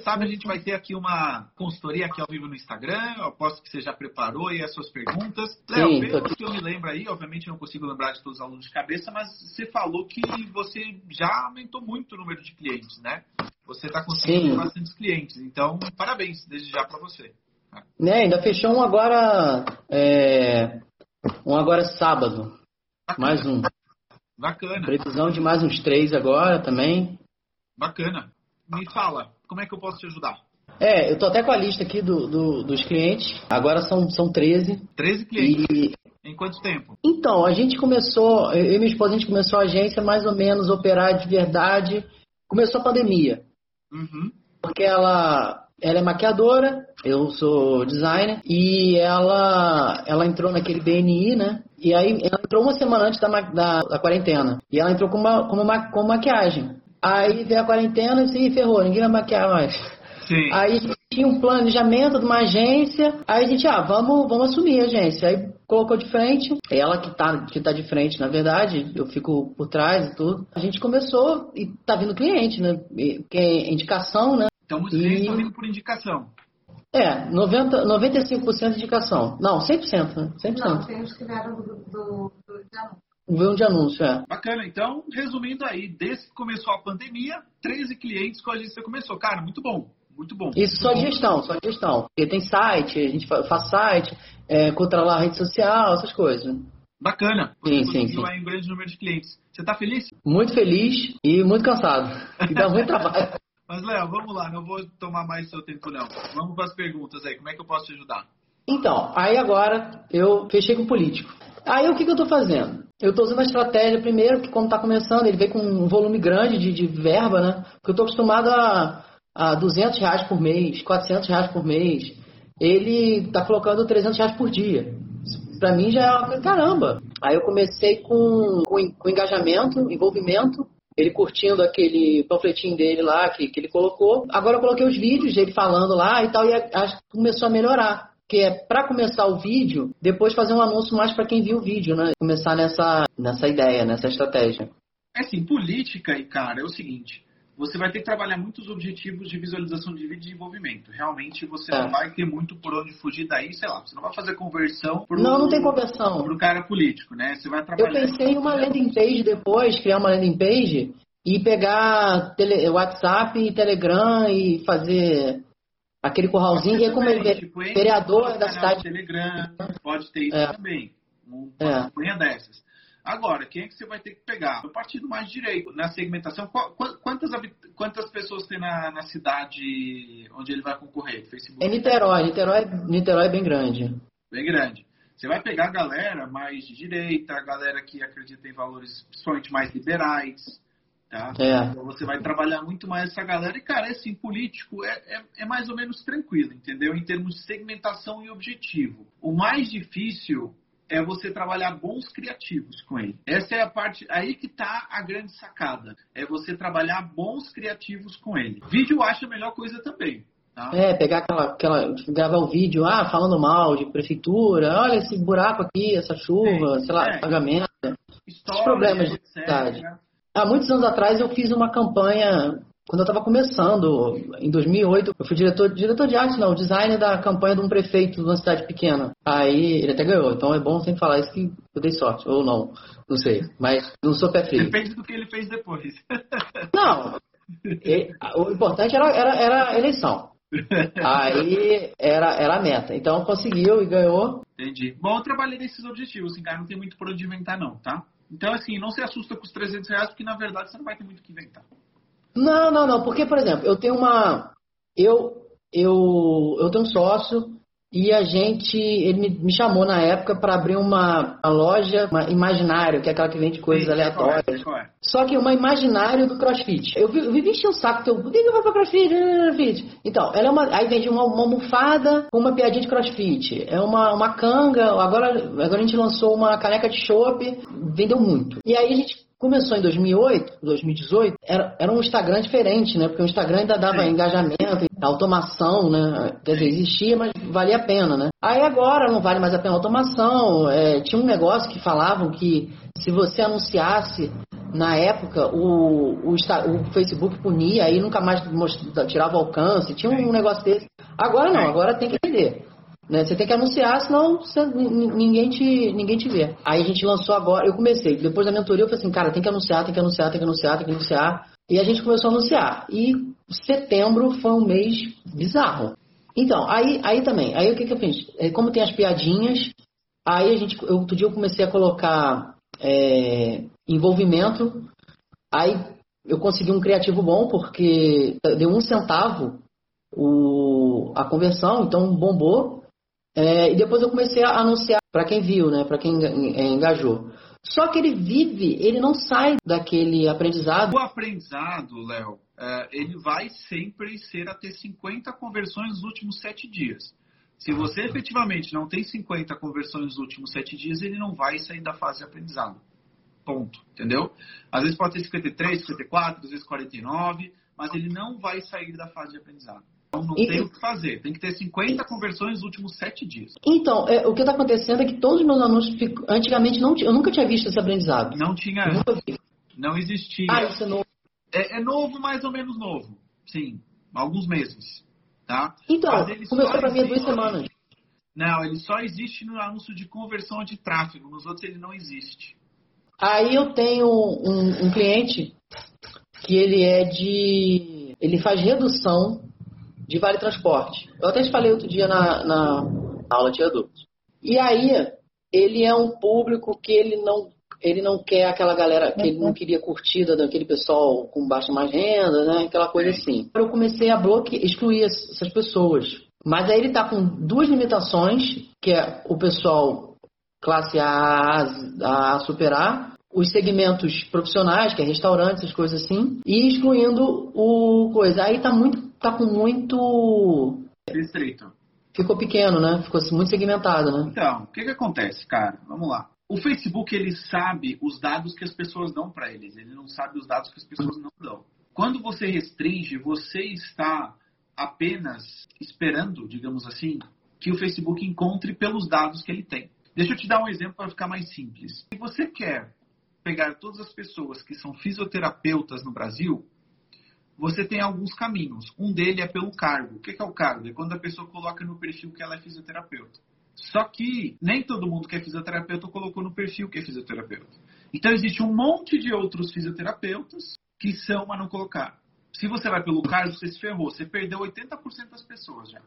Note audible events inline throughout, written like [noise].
Sabe, a gente vai ter aqui uma consultoria aqui ao vivo no Instagram. Eu aposto que você já preparou aí as suas perguntas. Léo, pelo que eu me lembro aí, obviamente eu não consigo lembrar de todos os alunos de cabeça, mas você falou que você já aumentou muito o número de clientes, né? Você está conseguindo bastante clientes. Então, parabéns desde já para você. Né, ainda fechou um agora. É... Um agora sábado. Bacana. Mais um. Bacana. Previsão de mais uns três agora também. Bacana. Me fala, como é que eu posso te ajudar? É, eu tô até com a lista aqui do, do, dos clientes. Agora são, são 13. 13 clientes? E... Em quanto tempo? Então, a gente começou, eu e minha esposa, a gente começou a agência mais ou menos operar de verdade. Começou a pandemia. Uhum. Porque ela, ela é maquiadora, eu sou designer, e ela, ela entrou naquele BNI, né? E aí ela entrou uma semana antes da, da, da quarentena. E ela entrou com, uma, com, uma, com maquiagem. Aí veio a quarentena e se ferrou, ninguém vai maquiar mais. Sim. Aí a gente tinha um planejamento de uma agência, aí a gente, ah, vamos, vamos assumir a agência. Aí colocou de frente, ela que tá, que tá de frente, na verdade, eu fico por trás e tudo. A gente começou e tá vindo cliente, né? Que é indicação, né? Então os clientes estão vindo por indicação. É, 90, 95% de indicação. Não, 100%, né? 100%. Não, tem os que vieram do, do, do um de anúncio, é. Bacana. Então, resumindo aí, desde que começou a pandemia, 13 clientes com a agência começou. Cara, muito bom. Muito bom. Isso muito só bom. gestão, só gestão. Porque tem site, a gente faz site, é, controlar a rede social, essas coisas. Bacana. Você sim, sim, sim. um grande número de clientes. Você está feliz? Muito feliz e muito cansado. E dá muito trabalho. [laughs] Mas, Léo, vamos lá, não vou tomar mais seu tempo, não. Vamos para as perguntas aí. Como é que eu posso te ajudar? Então, aí agora eu fechei com o político. Aí o que, que eu estou fazendo? Eu estou usando a estratégia primeiro, que como está começando, ele vem com um volume grande de, de verba, né? Porque eu estou acostumado a, a 200 reais por mês, 400 reais por mês. Ele está colocando 300 reais por dia. Para mim já é caramba. Aí eu comecei com, com, com engajamento, envolvimento, ele curtindo aquele panfletinho dele lá que, que ele colocou. Agora eu coloquei os vídeos dele falando lá e tal, e acho que começou a melhorar que é para começar o vídeo, depois fazer um anúncio mais para quem viu o vídeo, né? Começar nessa, nessa ideia, nessa estratégia. É assim, política, e cara, é o seguinte. Você vai ter que trabalhar muitos objetivos de visualização de vídeo e desenvolvimento. Realmente você é. não vai ter muito por onde fugir daí, sei lá. Você não vai fazer conversão pro, Não, não tem conversão. Pro cara político, né? Você vai trabalhar. Eu pensei em uma landing page depois, criar uma landing page e pegar tele, WhatsApp e Telegram e fazer aquele curralzinho, e é como ele é tipo, vereador da cidade. Telegram, pode ter isso é. também. Uma é. campanha dessas. Agora, quem é que você vai ter que pegar? O partido mais direito. Na segmentação, quantas, quantas pessoas tem na, na cidade onde ele vai concorrer? Facebook? É Niterói. Niterói, Niterói é bem grande. Bem grande. Você vai pegar a galera mais de direita, a galera que acredita em valores principalmente mais liberais, Tá? É. Então você vai trabalhar muito mais essa galera. E, cara, assim, político é, é, é, mais ou menos tranquilo, entendeu? Em termos de segmentação e objetivo. O mais difícil é você trabalhar bons criativos com ele. Essa é a parte, aí que tá a grande sacada. É você trabalhar bons criativos com ele. Vídeo acha a melhor coisa também. Tá? É, pegar aquela, aquela. gravar o vídeo, ah, falando mal de prefeitura, olha esse buraco aqui, essa chuva, é, sei lá, é. pagamento. História, Os problemas de cidade. Há muitos anos atrás eu fiz uma campanha, quando eu estava começando, em 2008, eu fui diretor, diretor de arte, não, designer da campanha de um prefeito de uma cidade pequena. Aí ele até ganhou, então é bom sempre falar isso que eu dei sorte, ou não, não sei, mas não sou pé frio. Depende do que ele fez depois. [laughs] Não, ele, o importante era, era, era a eleição. Aí era, era a meta. Então conseguiu e ganhou. Entendi. Bom, eu trabalhei nesses objetivos, assim, cara, não tem muito por onde inventar, não, tá? Então, assim, não se assusta com os 300 reais, porque na verdade você não vai ter muito o que inventar. Não, não, não. Porque, por exemplo, eu tenho uma. Eu, eu, eu tenho um sócio e a gente, ele me, chamou na época para abrir uma, uma loja uma imaginário, que é aquela que vende coisas Sim, aleatórias. qual é, qual é? Só que uma imaginário do CrossFit. Eu, vi- eu vivi enchendo o saco, teu, por que eu vou pra CrossFit? CrossFit? Então, ela é uma, aí vende uma, uma almofada com uma piadinha de CrossFit. É uma, uma canga, agora, agora a gente lançou uma caneca de chopp, vendeu muito. E aí a gente começou em 2008, 2018, era, era um Instagram diferente, né? Porque o Instagram ainda dava Sim. engajamento, automação, né? Quer dizer, existia, mas valia a pena, né? Aí agora não vale mais a pena a automação. É, tinha um negócio que falavam que se você anunciasse na época o, o, o Facebook punia aí nunca mais tirava alcance. Tinha um negócio desse. Agora não, agora tem que vender. Né? Você tem que anunciar, senão você- ninguém, te, ninguém te vê. Aí a gente lançou agora, eu comecei, depois da mentoria eu falei assim, cara, tem que anunciar, tem que anunciar, tem que anunciar, tem que anunciar. E a gente começou a anunciar. E setembro foi um mês bizarro. Então, aí, aí também, aí o que, que eu fiz? É, Como tem as piadinhas, aí a gente, eu, outro dia eu comecei a colocar é, envolvimento, aí eu consegui um criativo bom, porque deu um centavo o, a conversão, então bombou. É, e depois eu comecei a anunciar para quem viu, né, para quem é, engajou. Só que ele vive, ele não sai daquele aprendizado. O aprendizado, Léo, é, ele vai sempre ser a ter 50 conversões nos últimos 7 dias. Se você efetivamente não tem 50 conversões nos últimos 7 dias, ele não vai sair da fase de aprendizado. Ponto. Entendeu? Às vezes pode ter 53, 54, às vezes 49, mas ele não vai sair da fase de aprendizado. Então não E- tem o que fazer. Tem que ter 50 conversões nos últimos 7 dias. Então, é, o que está acontecendo é que todos os meus anúncios, ficam- antigamente não, ti- eu nunca tinha visto esse aprendizado. Não tinha. Não existia. Ah, isso é novo. É, é novo, mais ou menos novo. Sim, alguns meses. Tá? Então, começou para mim há duas semanas. Não, ele só existe no anúncio de conversão de tráfego. Nos outros ele não existe. Aí eu tenho um, um cliente que ele é de. Ele faz redução de vale transporte. Eu até te falei outro dia na, na aula de adultos. E aí, ele é um público que ele não. Ele não quer aquela galera que ele não queria curtida daquele pessoal com baixa mais renda, né? Aquela coisa assim. Eu comecei a bloquear, excluir es- essas pessoas. Mas aí ele tá com duas limitações, que é o pessoal classe A a, a superar, os segmentos profissionais, que é restaurantes, essas coisas assim, e excluindo o coisa. Aí tá muito, tá com muito, Restrito. ficou pequeno, né? Ficou assim, muito segmentado, né? Então, o que, que acontece, cara? Vamos lá. O Facebook, ele sabe os dados que as pessoas dão para eles. Ele não sabe os dados que as pessoas não dão. Quando você restringe, você está apenas esperando, digamos assim, que o Facebook encontre pelos dados que ele tem. Deixa eu te dar um exemplo para ficar mais simples. Se você quer pegar todas as pessoas que são fisioterapeutas no Brasil, você tem alguns caminhos. Um dele é pelo cargo. O que é o cargo? É quando a pessoa coloca no perfil que ela é fisioterapeuta. Só que nem todo mundo que é fisioterapeuta colocou no perfil que é fisioterapeuta. Então existe um monte de outros fisioterapeutas que são, mas não colocaram. Se você vai pelo cargo, você se ferrou. Você perdeu 80% das pessoas já.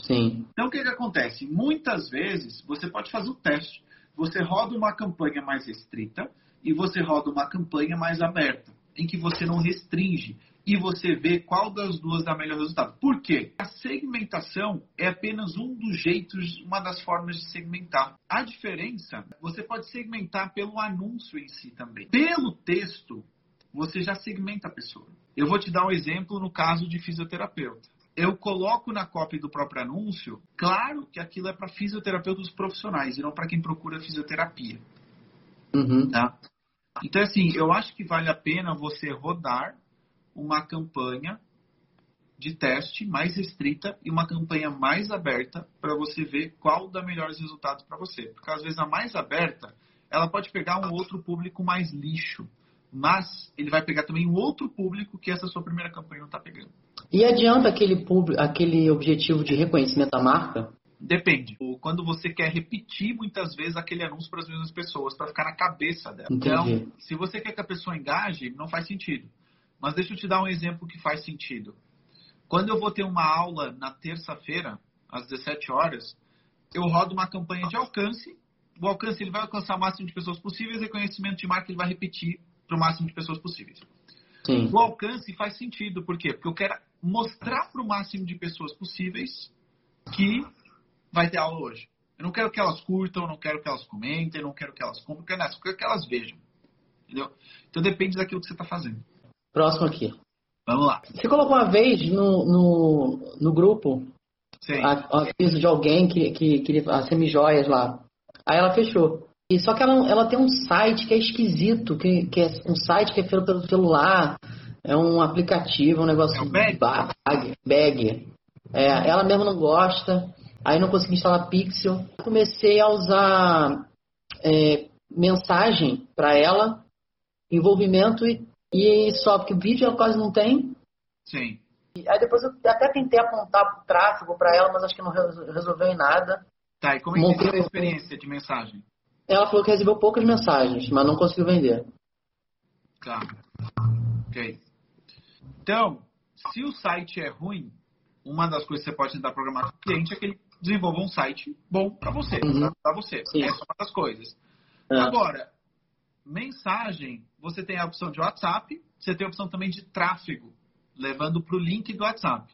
Sim. Então o que, que acontece? Muitas vezes você pode fazer o teste. Você roda uma campanha mais restrita e você roda uma campanha mais aberta, em que você não restringe e você vê qual das duas dá melhor resultado. Por quê? A segmentação é apenas um dos jeitos, uma das formas de segmentar. A diferença, você pode segmentar pelo anúncio em si também. Pelo texto, você já segmenta a pessoa. Eu vou te dar um exemplo no caso de fisioterapeuta eu coloco na cópia do próprio anúncio, claro que aquilo é para fisioterapeutas profissionais e não para quem procura fisioterapia, Uhum. tá? Então, assim, eu acho que vale a pena você rodar uma campanha de teste mais restrita e uma campanha mais aberta para você ver qual dá melhores resultados para você. Porque às vezes a mais aberta, ela pode pegar um outro público mais lixo, mas ele vai pegar também um outro público que essa sua primeira campanha não está pegando. E adianta aquele, público, aquele objetivo de reconhecimento da marca? Depende. Quando você quer repetir muitas vezes aquele anúncio para as mesmas pessoas, para ficar na cabeça dela. Entendi. Então, se você quer que a pessoa engaje, não faz sentido. Mas deixa eu te dar um exemplo que faz sentido. Quando eu vou ter uma aula na terça-feira, às 17 horas, eu rodo uma campanha de alcance. O alcance ele vai alcançar o máximo de pessoas possíveis, reconhecimento de marca ele vai repetir para o máximo de pessoas possíveis. Sim. O alcance faz sentido, por quê? Porque eu quero mostrar para o máximo de pessoas possíveis que vai ter aula hoje. Eu não quero que elas curtam, não quero que elas comentem, não quero que elas comprem, eu quero que elas vejam. Entendeu? Então depende daquilo que você está fazendo. Próximo aqui. Vamos lá. Você colocou uma vez no, no, no grupo Sim. a- a aviso de alguém que que queria as semijoias lá. Aí ela fechou. E só que ela, ela tem um site que é esquisito, que, que é um site que é feito pelo celular, é um aplicativo, um negócio É o Bag? ba- bag. bag. É, ela mesma não gosta. Aí não consegui instalar Pixel. Comecei a usar é, mensagem para ela, envolvimento e, e só, porque vídeo ela quase não tem. Sim. Aí depois eu até tentei apontar pro tráfego para ela, mas acho que não re- resolveu em nada. Tá, e como é que foi a o- experiência de mensagem? Ela falou que recebeu poucas mensagens, mas não conseguiu vender. Tá. Ok. Então, se o site é ruim, uma das coisas que você pode tentar programar com o cliente é que ele desenvolva um site bom para você, Uhum. para você. Sim. Essa é uma das coisas. É. Agora, mensagem, você tem a opção de WhatsApp, você tem a opção também de tráfego, levando para o link do WhatsApp.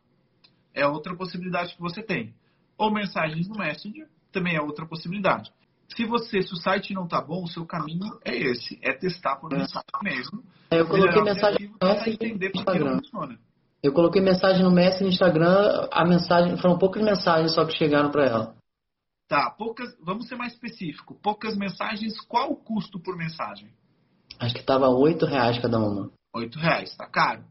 É outra possibilidade que você tem. Ou mensagens no Messenger, também é outra possibilidade. Se você, se o site não tá bom, o seu caminho é esse, é testar por mensagem mesmo. Aí eu coloquei mensagem para entender no por que não Instagram. funciona. Eu coloquei mensagem no Messenger no Instagram, a mensagem, foram poucas mensagens só que chegaram para ela. Tá, poucas, vamos ser mais específico. Poucas mensagens, qual o custo por mensagem? Acho que tava oito reais cada uma. Oito reais, tá caro.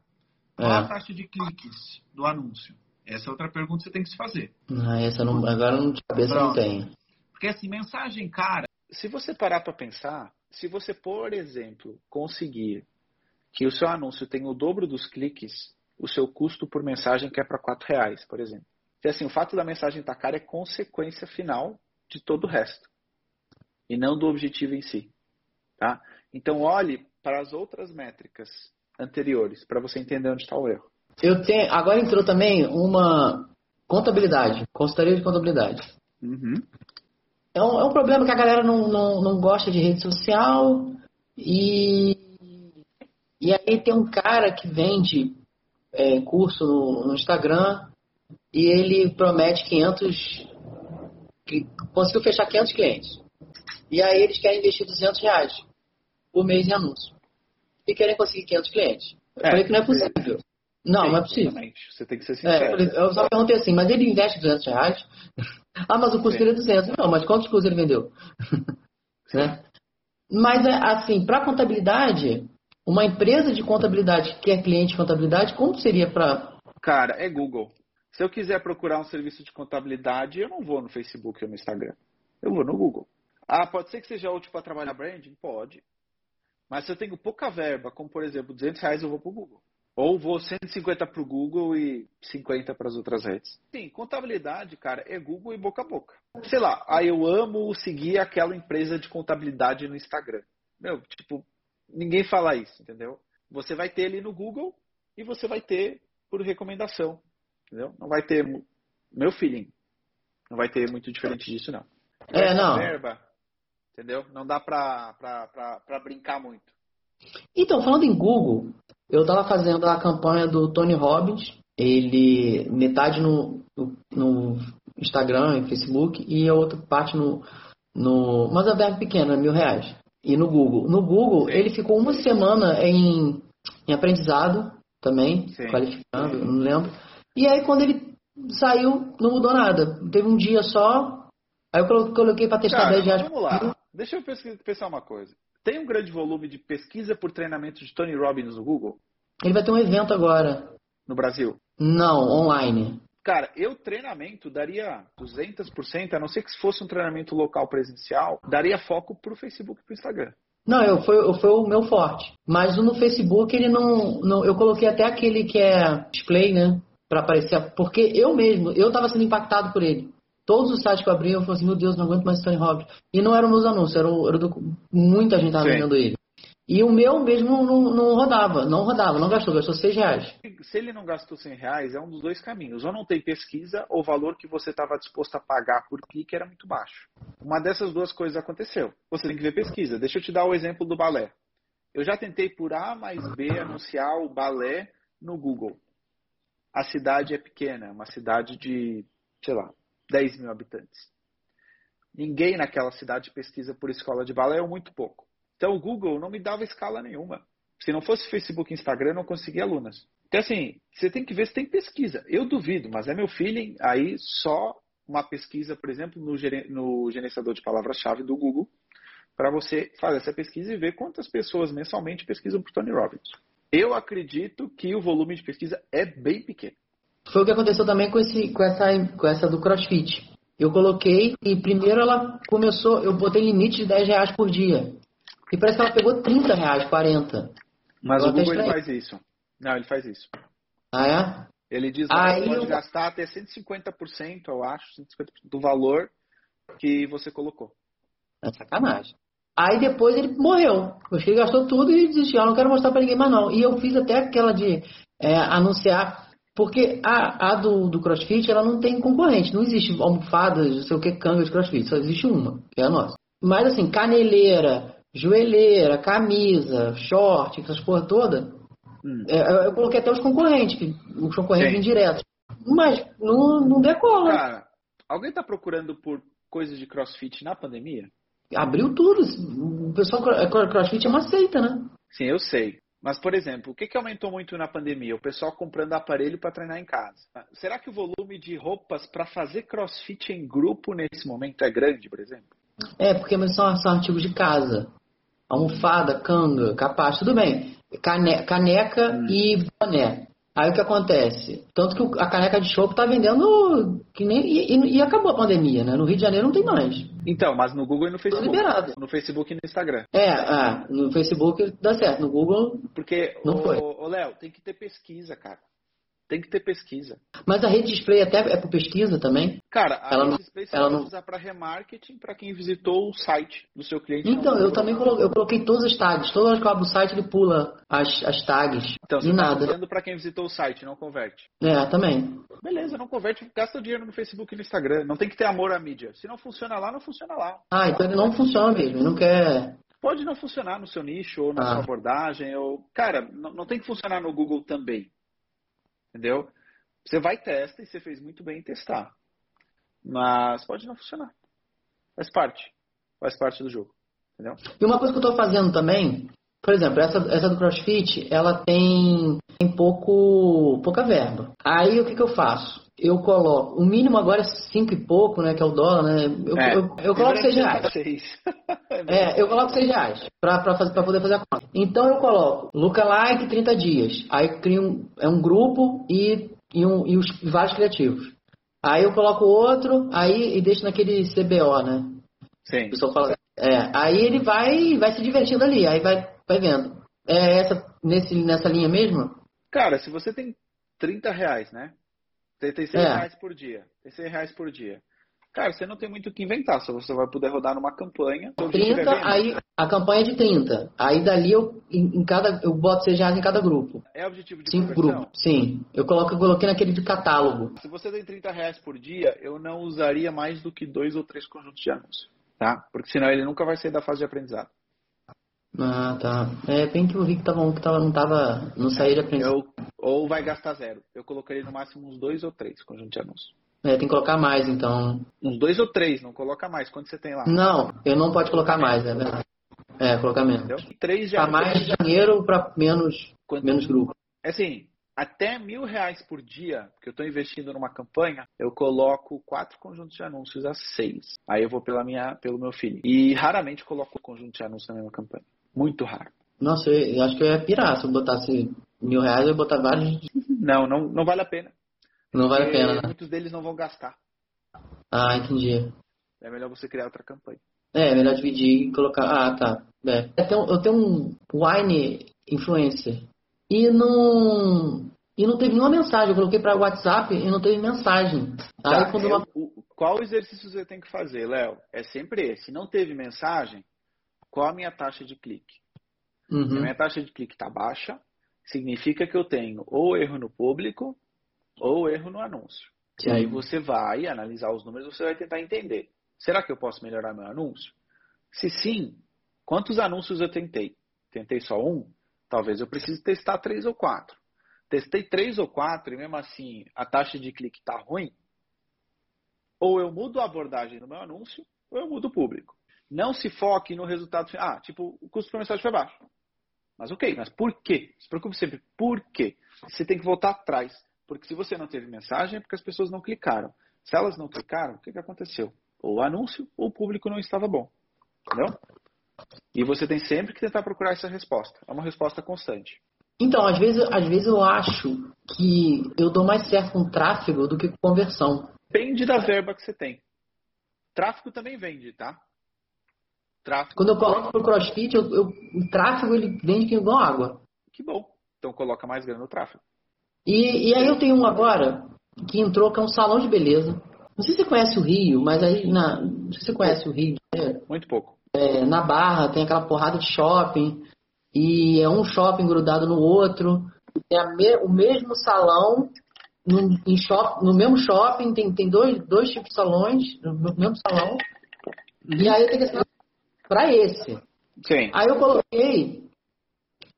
Qual a É. taxa de cliques do anúncio? Essa é outra pergunta que você tem que se fazer. Ah, essa não, agora não- de cabeça não Pronto. tem. Porque assim, mensagem cara, Se você parar para pensar, se você, por exemplo, conseguir que o seu anúncio tenha o dobro dos cliques, o seu custo por mensagem quer para R$ reais, por exemplo. Então, assim, o fato da mensagem estar cara é consequência final de todo o resto e não do objetivo em si, tá? Então olhe para as outras métricas anteriores para você entender onde está o erro. Eu tenho, agora entrou também uma contabilidade, consultoria de contabilidade. Uhum. É um, é um problema que a galera não, não, não gosta de rede social e, e aí tem um cara que vende é, curso no, no Instagram e ele promete 500, que conseguiu fechar 500 clientes. E aí eles querem investir 200 reais por mês em anúncio. E querem conseguir 500 clientes. Eu É, falei que não é possível. Não, não é possível. Exatamente. Você tem que ser É, sincero. eu só perguntei assim, mas ele investe 200 reais? [laughs] ah, mas o custo dele é 200. Não, mas quantos cursos ele vendeu? [laughs] né? Mas, é, assim, para contabilidade, uma empresa de contabilidade que quer cliente de contabilidade, como seria para... Cara, é Google. Se eu quiser procurar um serviço de contabilidade, eu não vou no Facebook ou no Instagram. Eu vou no Google. Ah, pode ser que seja útil para trabalhar branding? Pode. Mas se eu tenho pouca verba, como por exemplo 200 reais, eu vou para o Google. Ou vou 150 para o Google e 50 para as outras redes. Sim, contabilidade, cara, é Google e boca a boca. Sei lá, aí eu amo seguir aquela empresa de contabilidade no Instagram. Meu, tipo, ninguém fala isso, entendeu? Você vai ter ali no Google e você vai ter por recomendação, entendeu? Não vai ter, meu feeling, não vai ter muito diferente disso, não. É, não. Verba, entendeu? Não dá pra, pra, pra, pra brincar muito. Então, falando em Google, eu estava fazendo a campanha do Tony Robbins, ele metade no, no, no Instagram e Facebook e a outra parte no, no mas é verba pequena, mil reais. E no Google. No Google, ele ficou uma semana em, em aprendizado também, Sim. qualificando, não lembro. E aí quando ele saiu, não mudou nada. Teve um dia só, aí eu colo- coloquei para testar Cara, 10 reais. vamos lá. Deixa eu pensar uma coisa. Tem um grande volume de pesquisa por treinamento de Tony Robbins no Google, Ele vai ter um evento agora. no Brasil? Não, online. Cara, eu treinamento daria 200%, a não ser que se fosse um treinamento local presencial, daria foco pro Facebook e pro Instagram. Não, eu, foi, foi o meu forte. Mas no Facebook ele não, não. Eu coloquei até aquele que é display, né? Pra aparecer. Porque eu mesmo, eu tava sendo impactado por ele. Todos os sites que eu abri, eu falei assim, meu Deus, não aguento mais Tony Robbins. E não eram meus anúncios, era, era o do, muita gente tava Sim. vendendo ele. E o meu mesmo não, não rodava, não rodava, não gastou, gastou 6 reais. Se ele não gastou 100 reais, é um dos dois caminhos. Ou não tem pesquisa, ou o valor que você estava disposto a pagar por clique era muito baixo. Uma dessas duas coisas aconteceu. Você tem que ver pesquisa. Deixa eu te dar o exemplo do balé. Eu já tentei por A mais B anunciar o balé no Google. A cidade é pequena, uma cidade de, sei lá, 10 mil habitantes. Ninguém naquela cidade pesquisa por escola de balé, ou muito pouco. Então o Google não me dava escala nenhuma. Se não fosse Facebook e Instagram, eu não conseguia alunas. Então, assim, você tem que ver se tem pesquisa. Eu duvido, mas é meu feeling. Aí, só uma pesquisa, por exemplo, no, no gerenciador de palavras-chave do Google, para você fazer essa pesquisa e ver quantas pessoas mensalmente pesquisam por Tony Robbins. Eu acredito que o volume de pesquisa é bem pequeno. Foi o que aconteceu também com, esse, com, essa, com essa do CrossFit. Eu coloquei e primeiro ela começou, eu botei limite de 10 reais por dia. E parece que ela pegou 30 reais, 40. Mas o Google ele faz isso. Não, ele faz isso. Ah, é? Ele diz que você pode eu... gastar até 150%, eu acho, 150% do valor que você colocou. É sacanagem. Aí depois ele morreu. Acho que ele gastou tudo e desistiu. Eu não quero mostrar para ninguém mais não. E eu fiz até aquela de é, anunciar. Porque a, a do, do, CrossFit, ela não tem concorrente. Não existe almofadas, não sei o que, canga de CrossFit. Só existe uma, que é a nossa. Mas assim, caneleira, joelheira, camisa, short, essas porra toda. Hum. É, eu coloquei até os concorrentes, os concorrentes indiretos. Mas não, não decola. Cara, alguém tá procurando por coisas de crossfit na pandemia? Abriu tudo. O pessoal crossfit é uma seita, né? Sim, eu sei. Mas, por exemplo, o que, que aumentou muito na pandemia? O pessoal comprando aparelho para treinar em casa. Será que o volume de roupas para fazer crossfit em grupo nesse momento é grande, por exemplo? É, porque são, são artigos de casa almofada, canga, capaz, tudo bem. Cane, caneca hum. e boné. Aí o que acontece? Tanto que a caneca de chopp tá vendendo que nem. E, e, acabou a pandemia, né? No Rio de Janeiro não tem mais. Então, mas no Google e no Facebook. liberado. No Facebook e no Instagram. É, ah, no Facebook dá certo. No Google. Porque, não foi. Ô, Léo, tem que ter pesquisa, cara. Tem que ter pesquisa. Mas a rede display até é por pesquisa também? Cara, a ela rede não, display você ela pode não... usar para remarketing para quem visitou o site do seu cliente. Então, eu também coloquei, eu coloquei todas as tags. Toda vez que eu abro o site, ele pula as, as tags. Então, você e tá nada. para quem visitou o site, não converte. É, também. Beleza, não converte, gasta o dinheiro no Facebook e no Instagram. Não tem que ter amor à mídia. Se não funciona lá, não funciona lá. Ah, então ele não funciona mesmo. Ele não quer pode não funcionar no seu nicho ou na ah. sua abordagem. Ou... Cara, não, não, tem que funcionar no Google também. Entendeu? Você vai testa e você fez muito bem em testar. Mas pode não funcionar. Faz parte. Faz parte do jogo. Entendeu? E uma coisa que eu estou fazendo também, por exemplo, essa, essa do CrossFit, ela tem, tem pouco, pouca verba. Aí o que, que eu faço? Eu coloco, o mínimo agora é cinco e pouco, né? Que é o dólar, né? Eu, é, eu, eu coloco seis reais. [laughs] é, eu coloco seis reais para poder fazer a conta. Então eu coloco Lookalike 30 dias. Aí crio um, é um grupo e e, um, e os vários criativos. Aí eu coloco outro, aí e deixo naquele CBO, né? Sim. O pessoal fala, é, aí ele vai, vai se divertindo ali, aí vai, vai vendo. É essa, nesse, nessa linha mesmo? Cara, se você tem 30 reais, né? Tem, tem 100 é. reais por dia. Tem 100 reais por dia. Cara, você não tem muito o que inventar, só você vai poder rodar numa campanha. 30, aí a campanha é de 30. Aí dali eu, em, cada, eu boto 6 reais em cada grupo. É objetivo de Cinco grupos, sim. Eu coloco, eu coloquei naquele de catálogo. Se você tem 30 reais por dia, eu não usaria mais do que dois ou três conjuntos de anúncios, tá? Porque senão ele nunca vai sair da fase de aprendizado. Ah, tá. É, bem que eu vi que tava um que tava, não tava, não saía de aprendizado. Eu, ou vai gastar zero. Eu colocaria no máximo uns dois ou três conjuntos de anúncios. É, tem que colocar mais, então. Uns dois ou três, não coloca mais. Quanto você tem lá? Não, eu não pode colocar mais, é verdade. É, colocar menos. Entendeu? Três já. Pra mais dinheiro para menos, Quanto... menos grupo. É assim, até mil reais por dia, que eu estou investindo numa campanha, eu coloco quatro conjuntos de anúncios a seis. Aí eu vou pela minha, pelo meu filho. E raramente coloco conjunto de anúncios na mesma campanha. Muito raro. Nossa, eu acho que eu ia pirar se eu botasse mil reais, eu botar vários. [laughs] Não, não, não vale a pena. Não vale a pena, né? Muitos deles não vão gastar. Ah, entendi. É melhor você criar outra campanha. É, é melhor dividir e colocar. Ah, tá. É. Eu, tenho, eu tenho um Wine Influencer. E não. E não teve nenhuma mensagem. Eu coloquei para WhatsApp e não teve mensagem. Tá, Aí, quando uma... o, qual exercício você tem que fazer, Léo? É sempre esse. Se não teve mensagem, qual a minha taxa de clique? Uhum. Se a minha taxa de clique está baixa, significa que eu tenho ou erro no público ou erro no anúncio. E aí você vai analisar os números, você vai tentar entender. Será que eu posso melhorar meu anúncio? Se sim, quantos anúncios eu tentei? Tentei só um? Talvez eu precise testar três ou quatro. Testei três ou quatro e mesmo assim a taxa de clique está ruim? Ou eu mudo a abordagem do meu anúncio, ou eu mudo o público. Não se foque no resultado final. Ah, tipo, o custo por mensagem foi baixo. Mas ok, mas por quê? Se preocupe sempre, por quê? Você tem que voltar atrás. Porque se você não teve mensagem, é porque as pessoas não clicaram. Se elas não clicaram, o que, que aconteceu? Ou o anúncio, ou o público não estava bom. Entendeu? E você tem sempre que tentar procurar essa resposta. É uma resposta constante. Então, às vezes, às vezes eu acho que eu dou mais certo com tráfego do que com conversão. Depende da verba que você tem. Tráfego também vende, tá? Tráfego. Quando eu coloco pro CrossFit, eu, eu, o tráfego ele vende que igual água. Que bom. Então coloca mais grana no tráfego. E, e aí eu tenho um agora que entrou, que é um salão de beleza. Não sei se você conhece o Rio, mas aí na. Não sei se você conhece o Rio. É, Muito pouco. É, na Barra tem aquela porrada de shopping. E é um shopping grudado no outro. É me, o mesmo salão. No, em shop, no mesmo shopping tem, tem dois, dois tipos de salões no mesmo salão. E aí tenho que assinar para esse. Sim. Aí eu coloquei,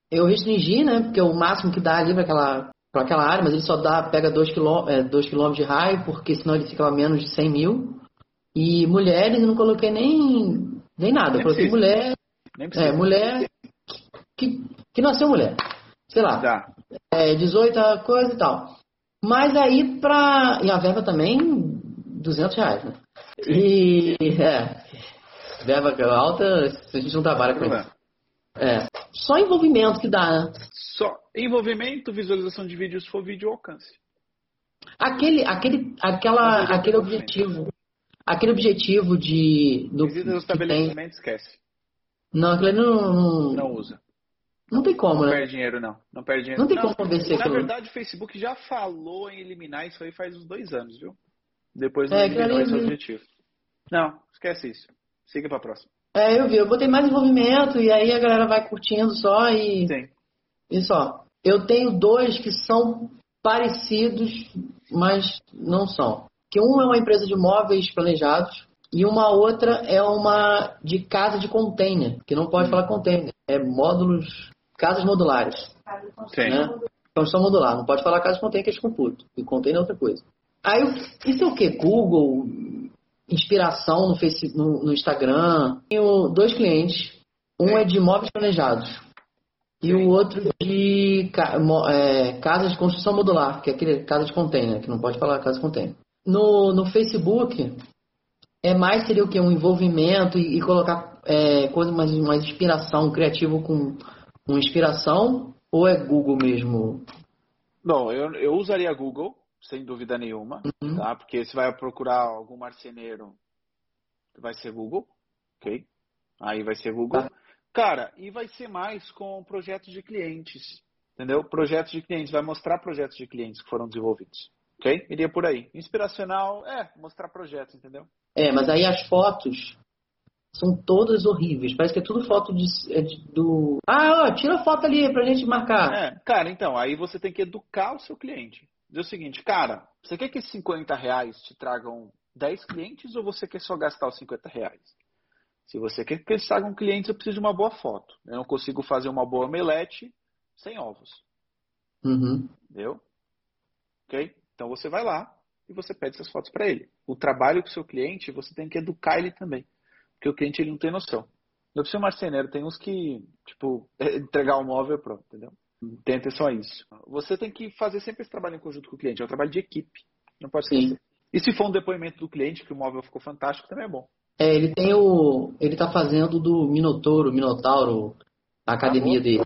eu restringi, né? Porque é o máximo que dá ali para aquela, pra aquela área, mas ele só dá, pega 2 km, é, dois de raio, porque senão ele fica a menos de 100 mil. E mulheres eu não coloquei nem, nem nada. Nem eu coloquei precisa. mulher. Nem é, mulher que, que nasceu mulher. Sei lá. Tá. É, 18 coisa e tal. Mas aí pra. E a verba também, 200 reais, né? E. É. Verba alta, a gente não trabalha com isso. É. Só envolvimento que dá, né? Só envolvimento, visualização de vídeos, se for vídeo alcance. Aquele, aquele, aquela, aquele objetivo. Aquele objetivo de. Do, Visita do estabelecimento, tem... esquece. Não, aquele não, não. Não usa. Não tem como, não né? Não perde dinheiro, não. Não perde dinheiro. Não tem não, como vencer Na verdade, o Facebook já falou em eliminar isso aí faz uns dois anos, viu? Depois não é, eliminou esse objetivo. Não, esquece isso. Siga pra próxima. É, eu vi. Eu botei mais envolvimento e aí a galera vai curtindo só e. Sim. E só. Eu tenho dois que são parecidos, mas não são. Que um é uma empresa de móveis planejados e uma outra é uma de casa de container, que não pode hum. falar container, é módulos Casas modulares. Sim. Né? Construção modular. Não pode falar casa contém que é computo. E contém é outra coisa. Aí, isso é o que? Google, inspiração no, Facebook, no, no Instagram. Tenho dois clientes. Um é de imóveis planejados. E o outro de é, casa de construção modular, que é aquele casa de container, que não pode falar casa de container. No, no Facebook, é mais seria o que? Um envolvimento e, e colocar é, coisa mais, mais inspiração, criativo com uma inspiração ou é Google mesmo? Bom, eu, eu usaria Google, sem dúvida nenhuma, uhum. tá? Porque se vai procurar algum marceneiro, vai ser Google, ok? Aí vai ser Google. Tá. Cara, e vai ser mais com projetos de clientes, entendeu? Projetos de clientes, vai mostrar projetos de clientes que foram desenvolvidos, ok? Iria por aí. Inspiracional, é, mostrar projetos, entendeu? É, mas aí as fotos são todas horríveis. Parece que é tudo foto de, é de do. Ah, ó, tira a foto ali pra gente marcar. É, cara, então, aí você tem que educar o seu cliente. Dizer o seguinte, cara, você quer que esses 50 reais te tragam 10 clientes ou você quer só gastar os 50 reais? Se você quer que eles tragam clientes, eu preciso de uma boa foto. Eu não consigo fazer uma boa omelete sem ovos. Uhum. Entendeu? Ok? Então você vai lá e você pede essas fotos para ele. O trabalho com o seu cliente, você tem que educar ele também. Porque o cliente ele não tem noção. Eu preciso marceneiro, tem uns que, tipo, [laughs] entregar o um móvel pronto, entendeu? Tem atenção a isso. Você tem que fazer sempre esse trabalho em conjunto com o cliente, é um trabalho de equipe. Não pode esquecer. E se for um depoimento do cliente que o móvel ficou fantástico, também é bom. É, ele tem o. Ele tá fazendo do Minotouro, Minotauro, a academia ah, dele.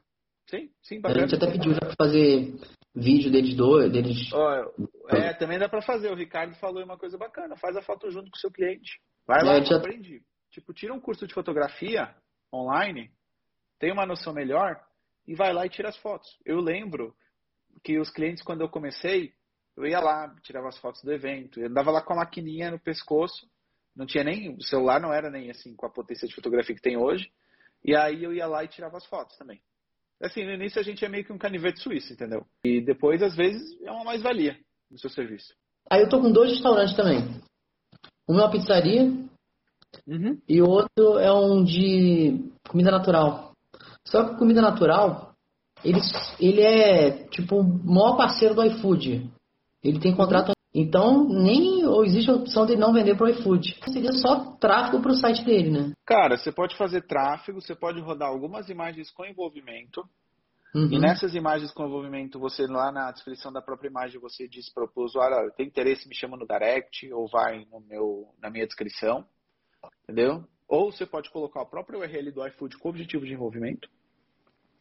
Sim, sim, bacana. A gente até pediu já pra fazer vídeo deles dois. Deles... Oh, é, também dá pra fazer. O Ricardo falou uma coisa bacana. Faz a foto junto com o seu cliente. Vai lá, é, já... aprende. Tipo, tira um curso de fotografia online, tem uma noção melhor e vai lá e tira as fotos. Eu lembro que os clientes, quando eu comecei, eu ia lá, tirava as fotos do evento, eu andava lá com a maquininha no pescoço, não tinha nem, o celular não era nem assim com a potência de fotografia que tem hoje, e aí eu ia lá e tirava as fotos também. Assim, no início a gente é meio que um canivete suíço, entendeu? E depois, às vezes, é uma mais-valia no seu serviço. Aí eu tô com dois restaurantes também. Uma é uma pizzaria Uhum. E o outro é um de comida natural. Só que comida natural, ele, ele é tipo o maior parceiro do iFood. Ele tem contrato. Então, nem existe a opção de não vender para o iFood. Seria só tráfego para o site dele, né? Cara, você pode fazer tráfego, você pode rodar algumas imagens com envolvimento. Uhum. E nessas imagens com envolvimento, você lá na descrição da própria imagem, você diz para o usuário, tem interesse, me chama no direct ou vai no meu, na minha descrição. Entendeu? Ou você pode colocar o próprio URL do iFood com objetivo de envolvimento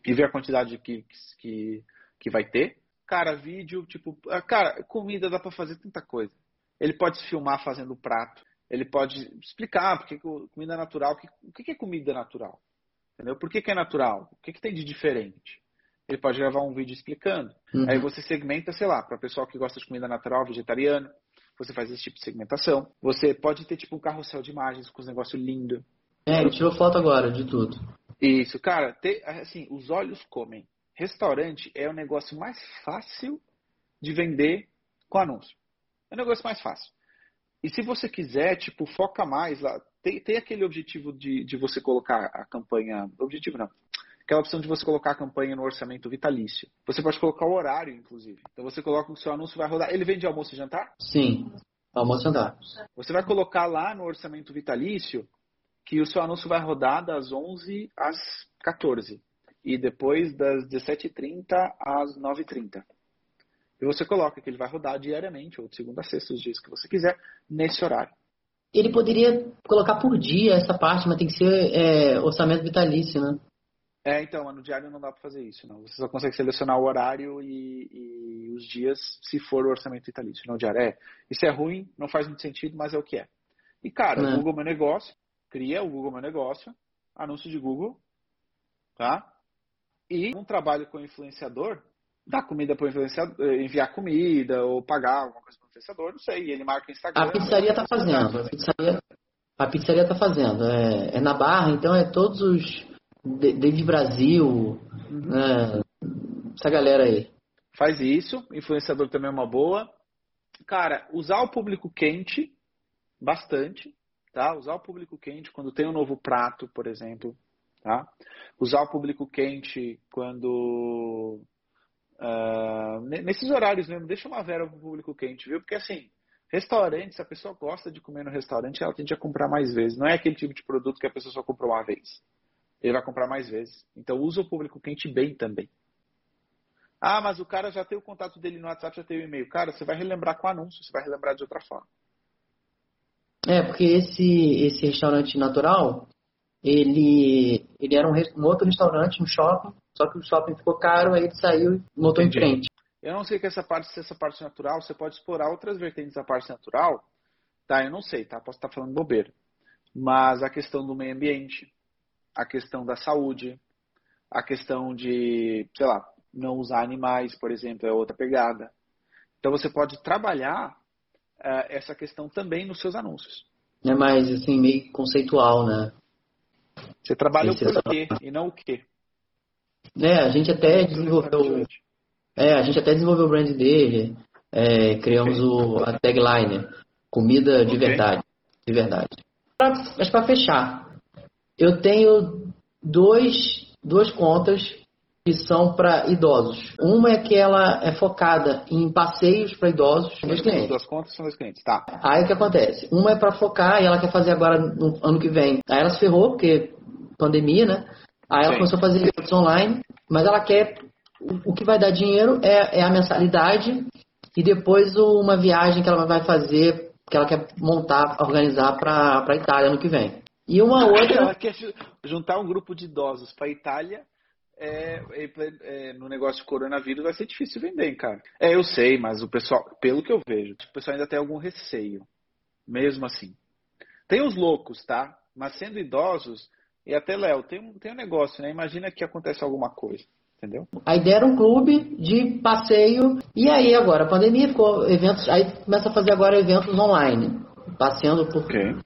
e ver a quantidade que, que, que vai ter. Cara, vídeo, tipo, ah, cara, comida dá para fazer tanta coisa. Ele pode se filmar fazendo o prato. Ele pode explicar porque comida natural, o que é comida natural? Entendeu? Por que, que é natural? O que, que tem de diferente? Ele pode gravar um vídeo explicando. Uhum. Aí você segmenta, sei lá, para pessoal que gosta de comida natural, vegetariano, você faz esse tipo de segmentação. Você pode ter tipo um carrossel de imagens com os negócios lindos. É, ele tirou foto agora de tudo. Isso, cara, ter, assim, os olhos comem. Restaurante é o negócio mais fácil de vender com anúncio. É o negócio mais fácil. E se você quiser, tipo, foca mais lá. Tem, tem aquele objetivo de, de você colocar a campanha. Objetivo não. Aquela opção de você colocar a campanha no orçamento vitalício. Você pode colocar o horário, inclusive. Então você coloca o seu anúncio vai rodar. Ele vende almoço e jantar? Sim, almoço e jantar. Você vai colocar lá no orçamento vitalício que o seu anúncio vai rodar das 11 às 14 e depois das 17h30 às 9h30. E você coloca que ele vai rodar diariamente, ou de segunda a sexta, os dias que você quiser, nesse horário. Ele poderia colocar por dia essa parte, mas tem que ser é, orçamento vitalício, né? É, então, no diário não dá para fazer isso, não. Você só consegue selecionar o horário e, e, os dias se for o orçamento vitalício, não diário. É, isso é ruim, não faz muito sentido, mas é o que é. E, cara, o Google Meu Negócio cria o Google Meu Negócio, anúncio de Google, tá? E um trabalho com influenciador, dar comida para o influenciador, eh, enviar comida ou pagar alguma coisa para o influenciador, não sei, ele marca o Instagram. A pizzaria está fazendo, a pizzaria, a pizzaria tá fazendo. É, é, na Barra, então é todos os David Brasil, uhum. é, essa galera aí. Faz isso, influenciador também é uma boa. Cara, usar o público quente bastante, tá? Usar o público quente quando tem um novo prato, por exemplo, tá? Usar o público quente quando uh, nesses horários mesmo, deixa uma vera pro público quente, viu? Porque assim, restaurante, se a pessoa gosta de comer no restaurante, ela tende a comprar mais vezes. Não é aquele tipo de produto que a pessoa só comprou uma vez. Ele vai comprar mais vezes. Então usa o público quente bem também. Ah, mas o cara já tem o contato dele no WhatsApp, já tem o e-mail. Cara, você vai relembrar com anúncio, você vai relembrar de outra forma. É, porque esse, esse restaurante natural, ele, ele era um, um, outro restaurante, um shopping, só que o shopping ficou caro, aí ele saiu e montou Entendi. em frente. Eu não sei que essa parte, se essa parte natural, você pode explorar outras vertentes da parte natural, tá? Eu não sei, tá? Posso estar falando bobeira. Mas a questão do meio ambiente, a questão da saúde, a questão de, sei lá, não usar animais, por exemplo, é outra pegada. Então você pode trabalhar uh, essa questão também nos seus anúncios. É mais assim, meio conceitual, né? Você trabalha Esse o porquê e não o quê. É, a gente até desenvolveu. É, a gente até desenvolveu o brand dele. É, criamos o, a tagline, comida de okay. verdade. De verdade. Pra, mas para fechar, eu tenho dois, duas contas que são para idosos. Uma é que ela é focada em passeios para idosos, são dois clientes. Duas contas são dois clientes, tá. Aí o que acontece? Uma é para focar e ela quer fazer agora no ano que vem. Aí ela se ferrou, porque pandemia, né? Aí ela Sim. começou a fazer eventos online, mas ela quer. O que vai dar dinheiro é, é a mensalidade e depois uma viagem que ela vai fazer, que ela quer montar, organizar para a Itália ano que vem. E uma outra. Ela quer juntar um grupo de idosos para a Itália é, é, é, no negócio de coronavírus vai ser difícil vender, cara. É, eu sei, mas o pessoal, pelo que eu vejo, o pessoal ainda tem algum receio. Mesmo assim. Tem os loucos, tá? Mas sendo idosos, e até, Léo, tem um, tem um negócio, né? Imagina que acontece alguma coisa. Entendeu? A ideia era um clube de passeio. E aí agora, a pandemia ficou eventos. Aí começa a fazer agora eventos online. Passeando por. Okay.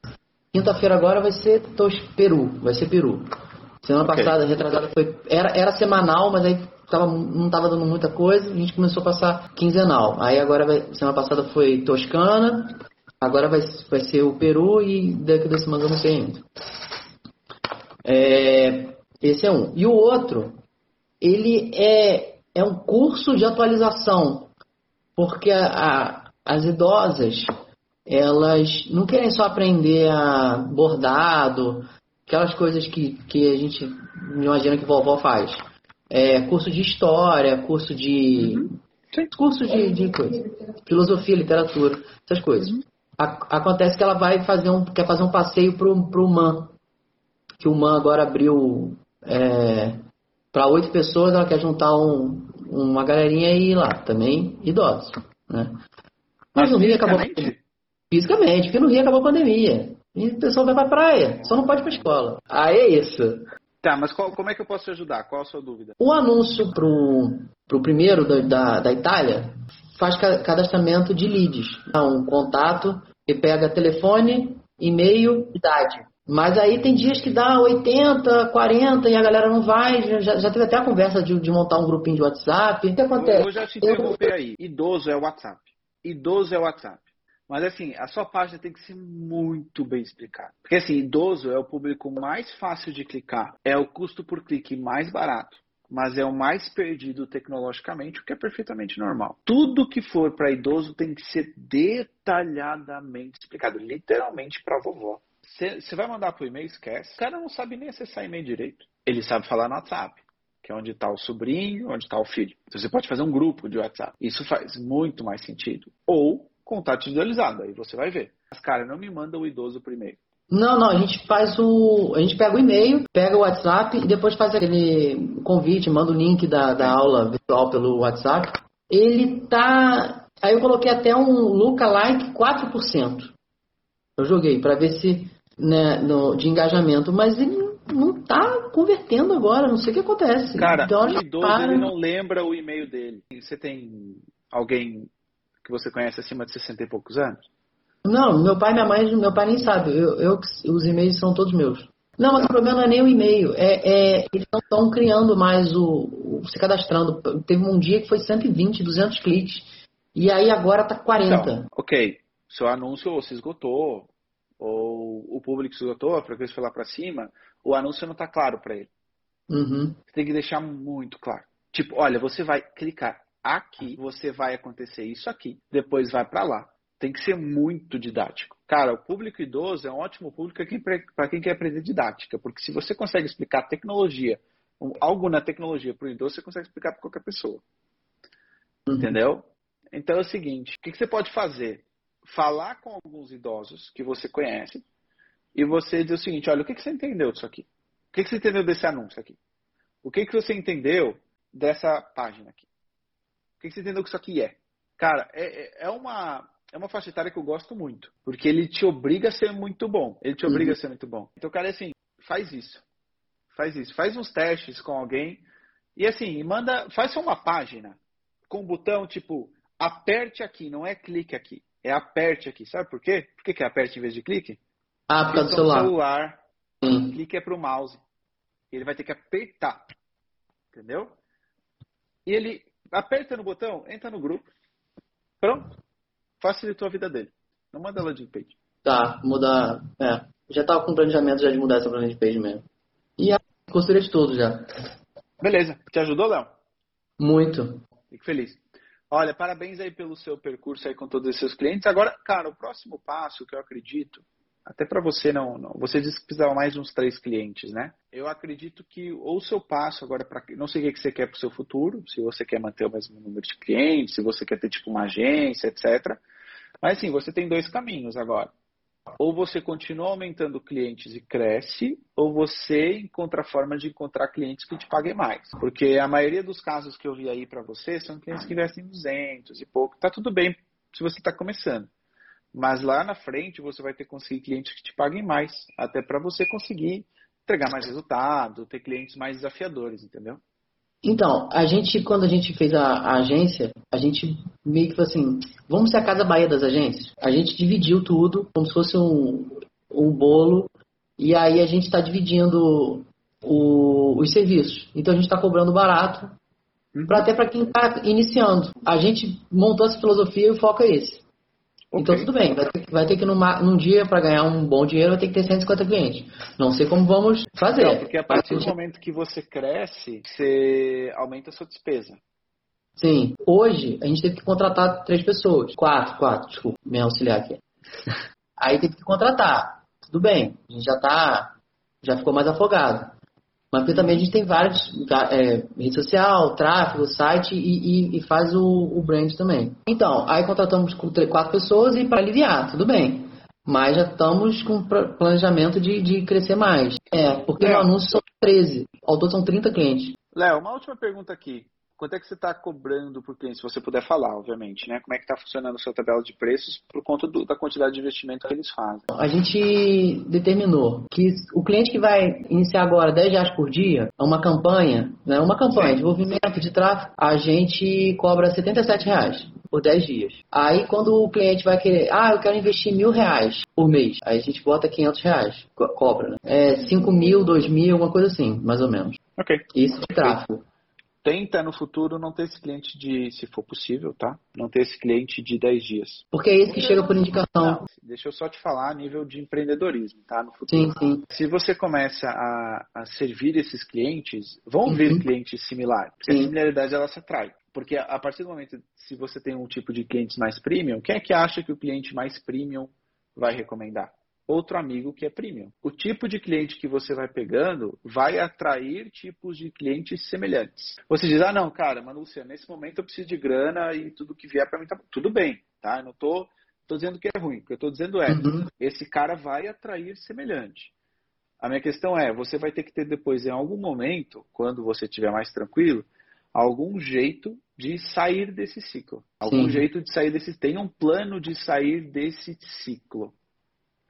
Quinta-feira agora vai ser Tos Peru. Vai ser Peru. Semana okay. passada, retrasada, foi. Era, era semanal, mas aí tava, não estava dando muita coisa, a gente começou a passar quinzenal. Aí agora, vai, semana passada foi Toscana, agora vai, vai ser o Peru e daqui da semana eu não sei ainda. É, esse é um. E o outro, ele é, é um curso de atualização, porque a, a as idosas, elas não querem só aprender a bordado, aquelas coisas que, que a gente imagina que vovó faz. É, curso de história, curso de. Curso de, de coisa. Filosofia, literatura, essas coisas. A- acontece que ela vai fazer um. quer fazer um passeio pro, pro MAN. Que o MAN agora abriu é, para oito pessoas, ela quer juntar um, uma galerinha e ir lá, também idosos. Né? Mas no Rio acabou. Fisicamente, porque no Rio acabou a pandemia. E o pessoal vai pra praia, só não pode pra escola. Aí é isso. Tá, mas qual- como é que eu posso te ajudar? Qual a sua dúvida? O anúncio pro, pro primeiro da, da, da Itália faz ca- cadastramento de leads. Dá Um contato e pega telefone, e-mail, idade. Mas aí tem dias que dá 80, 40 e a galera não vai. Já, já teve até a conversa de, de montar um grupinho de WhatsApp. O que Eu acontece? vou já te interromper aí. Idoso é WhatsApp. Idoso é WhatsApp. Mas assim, a sua página tem que ser muito bem explicada. Porque assim, idoso é o público mais fácil de clicar. É o custo por clique mais barato. Mas é o mais perdido tecnologicamente, o que é perfeitamente normal. Tudo que for para idoso tem que ser detalhadamente explicado. Literalmente para vovó. Você vai mandar pro e-mail, esquece. O cara não sabe nem acessar e-mail direito. Ele sabe falar no WhatsApp que é onde está o sobrinho, onde está o filho. Então você pode fazer um grupo de WhatsApp. Isso faz muito mais sentido. Ou contato individualizado, aí você vai ver. Mas, cara, não me manda o idoso primeiro. Não, não, a gente faz o. A gente pega o e-mail, pega o WhatsApp e depois faz aquele convite, manda o link da, da aula virtual pelo WhatsApp. Ele tá. Aí eu coloquei até um lookalike 4%. Eu joguei para ver se. Né, no, de engajamento, mas ele não tá convertendo agora, não sei o que acontece. Cara, Então, o idoso para. ele não lembra o e-mail dele. Você tem alguém você conhece acima de 60 e poucos anos? Não, meu pai e minha mãe, meu pai nem sabe. Eu, eu- os e-mails são todos meus. Não, mas o problema não é nem o e-mail. É, é- eles não estão criando mais o, o- se cadastrando. Teve um dia que foi 120, 200 cliques. E aí agora tá 40. Então, ok. Seu anúncio ou se esgotou, ou o público se esgotou, a frequência foi lá para cima, o anúncio não está claro para ele. Uhum. Você tem que deixar muito claro. Tipo, olha, você vai clicar aqui, você vai acontecer isso aqui, depois vai para lá. Tem que ser muito didático. Cara, o público idoso é um ótimo público para quem quer aprender didática, porque se você consegue explicar tecnologia, algo na tecnologia para o idoso, você consegue explicar para qualquer pessoa. Uhum. Entendeu? Então é o seguinte: o que, que você pode fazer? Falar com alguns idosos que você conhece e você dizer o seguinte: olha, o que, que você entendeu disso aqui? O que, que você entendeu desse anúncio aqui? O que, que você entendeu dessa página aqui? O que, você entendeu que isso aqui é? Cara, é, é- é uma, é uma faixa etária que eu gosto muito, porque ele te obriga a ser muito bom. Ele te obriga Uhum. a ser muito bom. Então, cara, é assim, faz isso. Faz isso. Faz uns testes com alguém e assim, manda, faz só uma página com um botão tipo aperte aqui, não é clique aqui. É aperte aqui. Sabe por quê? Por que, que é aperte em vez de clique? Ah, do Porque um celular. celular Sim. clique é para o mouse. Ele vai ter que apertar. Entendeu? E ele aperta no botão, entra no grupo. Pronto. Facilitou a vida dele. Não manda ela de page. Tá, mudar. É. Já tava com planejamento já de mudar essa de page mesmo. E a costura de tudo já. Beleza. Te ajudou, Léo? Muito. Fico feliz. Olha, parabéns aí pelo seu percurso aí com todos os seus clientes. Agora, cara, o próximo passo que eu acredito, até para você não, não, você disse que precisava mais uns três clientes, né? Eu acredito que ou o seu passo agora para, não sei o que você quer para o seu futuro, se você quer manter o mesmo número de clientes, se você quer ter tipo uma agência, etc. Mas assim, você tem dois caminhos agora. Ou você continua aumentando clientes e cresce, ou você encontra forma de encontrar clientes que te paguem mais. Porque a maioria dos casos que eu vi aí para você são clientes que investem 200 e pouco. Tá tudo bem se você está começando. Mas lá na frente você vai ter que conseguir clientes que te paguem mais, até para você conseguir entregar mais resultado, ter clientes mais desafiadores, entendeu? Então, a gente, quando a gente fez a, a agência, a gente meio que falou assim, vamos ser a Casa Bahia das agências? A gente dividiu tudo, como se fosse um, um bolo, e aí a gente está dividindo o- os serviços. Então a gente está cobrando barato, pra, até para quem está iniciando. A gente montou essa filosofia e o foco é esse. Então Ok. tudo bem, vai ter, vai ter que numa, num dia, para ganhar um bom dinheiro, vai ter que ter 150 clientes. Não sei como vamos fazer. Não, porque a partir do momento que você cresce, você aumenta a sua despesa. Sim. Hoje, a gente teve que contratar três pessoas. Quatro, quatro, desculpa, me auxiliar aqui. [laughs] Aí teve que contratar. Tudo bem, a gente já tá. Já ficou mais afogado. Mas porque também a gente tem vários. É, rede social, tráfego, site e, e, e faz o, o, brand também. Então, aí contratamos quatro pessoas e para aliviar, tudo bem. Mas já estamos com planejamento de, de crescer mais. É, porque no anúncio são 13, ao todo são 30 clientes. Léo, uma última pergunta aqui. Quanto é que você está cobrando por cliente, se você puder falar, obviamente, né? Como é que está funcionando a sua tabela de preços por conta do, da quantidade de investimento que eles fazem? A gente determinou que o cliente que vai iniciar agora 10 reais por dia, é uma campanha, né? Uma campanha, de desenvolvimento de tráfego, a gente cobra 77 reais por 10 dias. Aí quando o cliente vai querer, ah, eu quero investir mil reais por mês, aí a gente bota 500 reais, co cobra, né? É 5 mil, 2 mil, uma coisa assim, mais ou menos. Ok. Isso de tráfego tenta no futuro não ter esse cliente de, se for possível, tá? Não ter esse cliente de 10 dias. Porque é isso que chega por indicação. Deixa eu só te falar a nível de empreendedorismo, tá? No futuro. Sim, sim. Se você começa a, a servir esses clientes, vão uhum. vir clientes similares. Porque sim. a similaridade ela se atrai. Porque a partir do momento, se você tem um tipo de clientes mais premium, quem é que acha que o cliente mais premium vai recomendar? Outro amigo que é premium. O tipo de cliente que você vai pegando vai atrair tipos de clientes semelhantes. Você diz, ah, não, cara, mas Luciano, nesse momento eu preciso de grana e tudo que vier para mim tá tudo bem, tá? Eu não tô, tô dizendo que é ruim, o que eu tô dizendo é, uhum. esse cara vai atrair semelhante. A minha questão é, você vai ter que ter depois, em algum momento, quando você estiver mais tranquilo, algum jeito de sair desse ciclo. Algum Sim. jeito de sair desse. Tenha um plano de sair desse ciclo.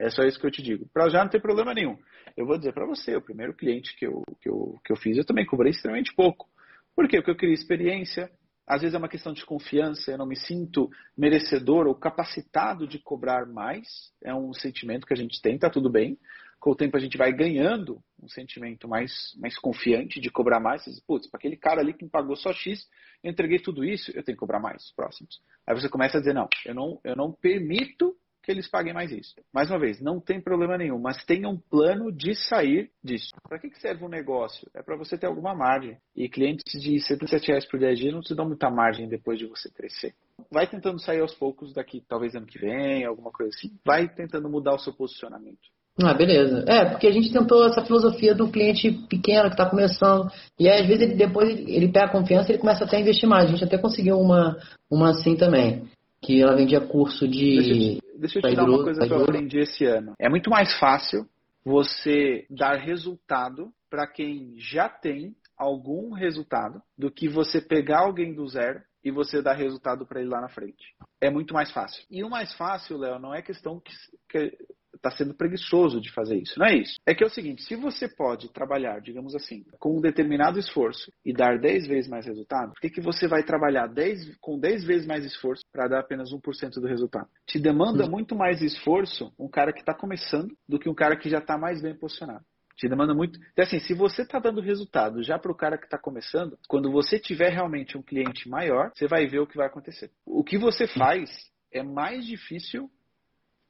É só isso que eu te digo. Para já não tem problema nenhum. Eu vou dizer para você, o primeiro cliente que eu, que, eu, que eu fiz, eu também cobrei extremamente pouco. Por quê? Porque eu queria experiência. Às vezes é uma questão de confiança, eu não me sinto merecedor ou capacitado de cobrar mais. É um sentimento que a gente tem, tá tudo bem. Com o tempo a gente vai ganhando um sentimento mais, mais confiante de cobrar mais. Você diz, putz, para aquele cara ali que me pagou só X, eu entreguei tudo isso, eu tenho que cobrar mais próximos. Aí você começa a dizer, não, eu não, eu não permito que eles paguem mais isso. Mais uma vez, não tem problema nenhum, mas tenha um plano de sair disso. Para que, serve um negócio? É para você ter alguma margem. E clientes de 77 reais por 10 dias não te dão muita margem depois de você crescer. Vai tentando sair aos poucos daqui, talvez ano que vem, alguma coisa assim. Vai tentando mudar o seu posicionamento. Ah, beleza. É, porque a gente tentou essa filosofia do cliente pequeno que está começando. E aí, às vezes, ele, depois ele pega a confiança e ele começa até a investir mais. A gente até conseguiu uma, uma assim também. Que ela vendia curso de Deixa eu te dar uma coisa que eu aprendi esse ano. É muito mais fácil você dar resultado para quem já tem algum resultado do que você pegar alguém do zero e você dar resultado para ele lá na frente. É muito mais fácil. E o mais fácil, Léo, não é questão que, que está sendo preguiçoso de fazer isso. Não é isso. É que é o seguinte: se você pode trabalhar, digamos assim, com um determinado esforço e dar 10 vezes mais resultado, por que, que você vai trabalhar 10, com 10 vezes mais esforço para dar apenas 1% do resultado? Te demanda muito mais esforço um cara que está começando do que um cara que já está mais bem posicionado. Te demanda muito. Então, assim, se você está dando resultado já para o cara que está começando, quando você tiver realmente um cliente maior, você vai ver o que vai acontecer. O que você faz é mais difícil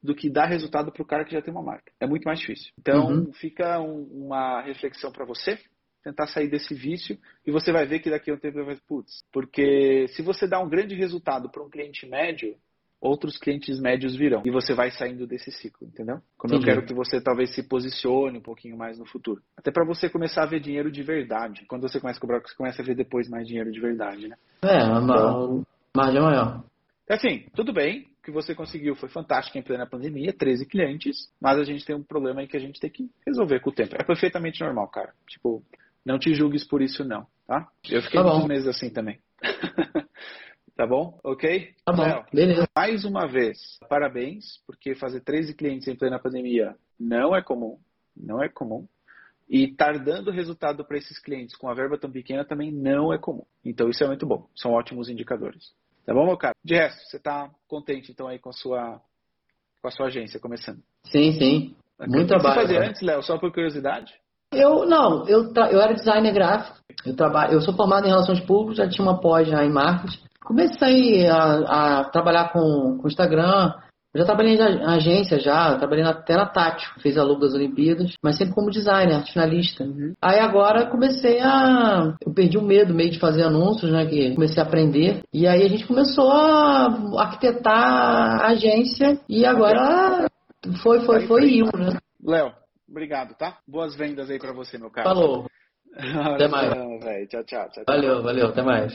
do que dar resultado para o cara que já tem uma marca. É muito mais difícil. Então, uhum. fica um, uma reflexão para você, tentar sair desse vício e você vai ver que daqui a um tempo vai, putz, porque se você dá um grande resultado para um cliente médio, outros clientes médios virão e você vai saindo desse ciclo, entendeu? Como Entendi. eu quero que você talvez se posicione um pouquinho mais no futuro. Até para você começar a ver dinheiro de verdade. Quando você começa a cobrar, você começa a ver depois mais dinheiro de verdade, né? É, então, margem maior. Assim, tudo bem, que você conseguiu foi fantástico em plena pandemia, 13 clientes, mas a gente tem um problema aí que a gente tem que resolver com o tempo. É perfeitamente normal, cara. Tipo, não te julgues por isso não, tá? Eu fiquei tá muitos meses assim também. [laughs] tá bom? Ok? Tá bom, Léo, beleza. Mais uma vez, parabéns, porque fazer 13 clientes em plena pandemia não é comum. Não é comum. E estar dando resultado para esses clientes com a verba tão pequena também não é comum. Então isso é muito bom. São ótimos indicadores. Tá bom, meu cara? De resto, você está contente então aí com a sua com a sua agência começando? Sim, sim. Muito trabalho. O que você fazia antes, Léo? Só por curiosidade? Eu não, eu, eu era designer gráfico. Eu trabalho, eu sou formado em relações públicas, já tinha uma pós já em marketing. Comecei a, a trabalhar com, com Instagram, Eu já trabalhei em agência, já, trabalhei até na Tátil, fez a logo das Olimpíadas, mas sempre como designer, finalista. Uhum. Aí agora comecei a. Eu perdi o medo meio de fazer anúncios, né? Que comecei a aprender. E aí a gente começou a arquitetar a agência e agora foi, foi, foi eu, né? Léo, obrigado, tá? Boas vendas aí para você, meu cara. Falou. [laughs] até mais. Tchau, tchau, tchau. Valeu, valeu, até mais.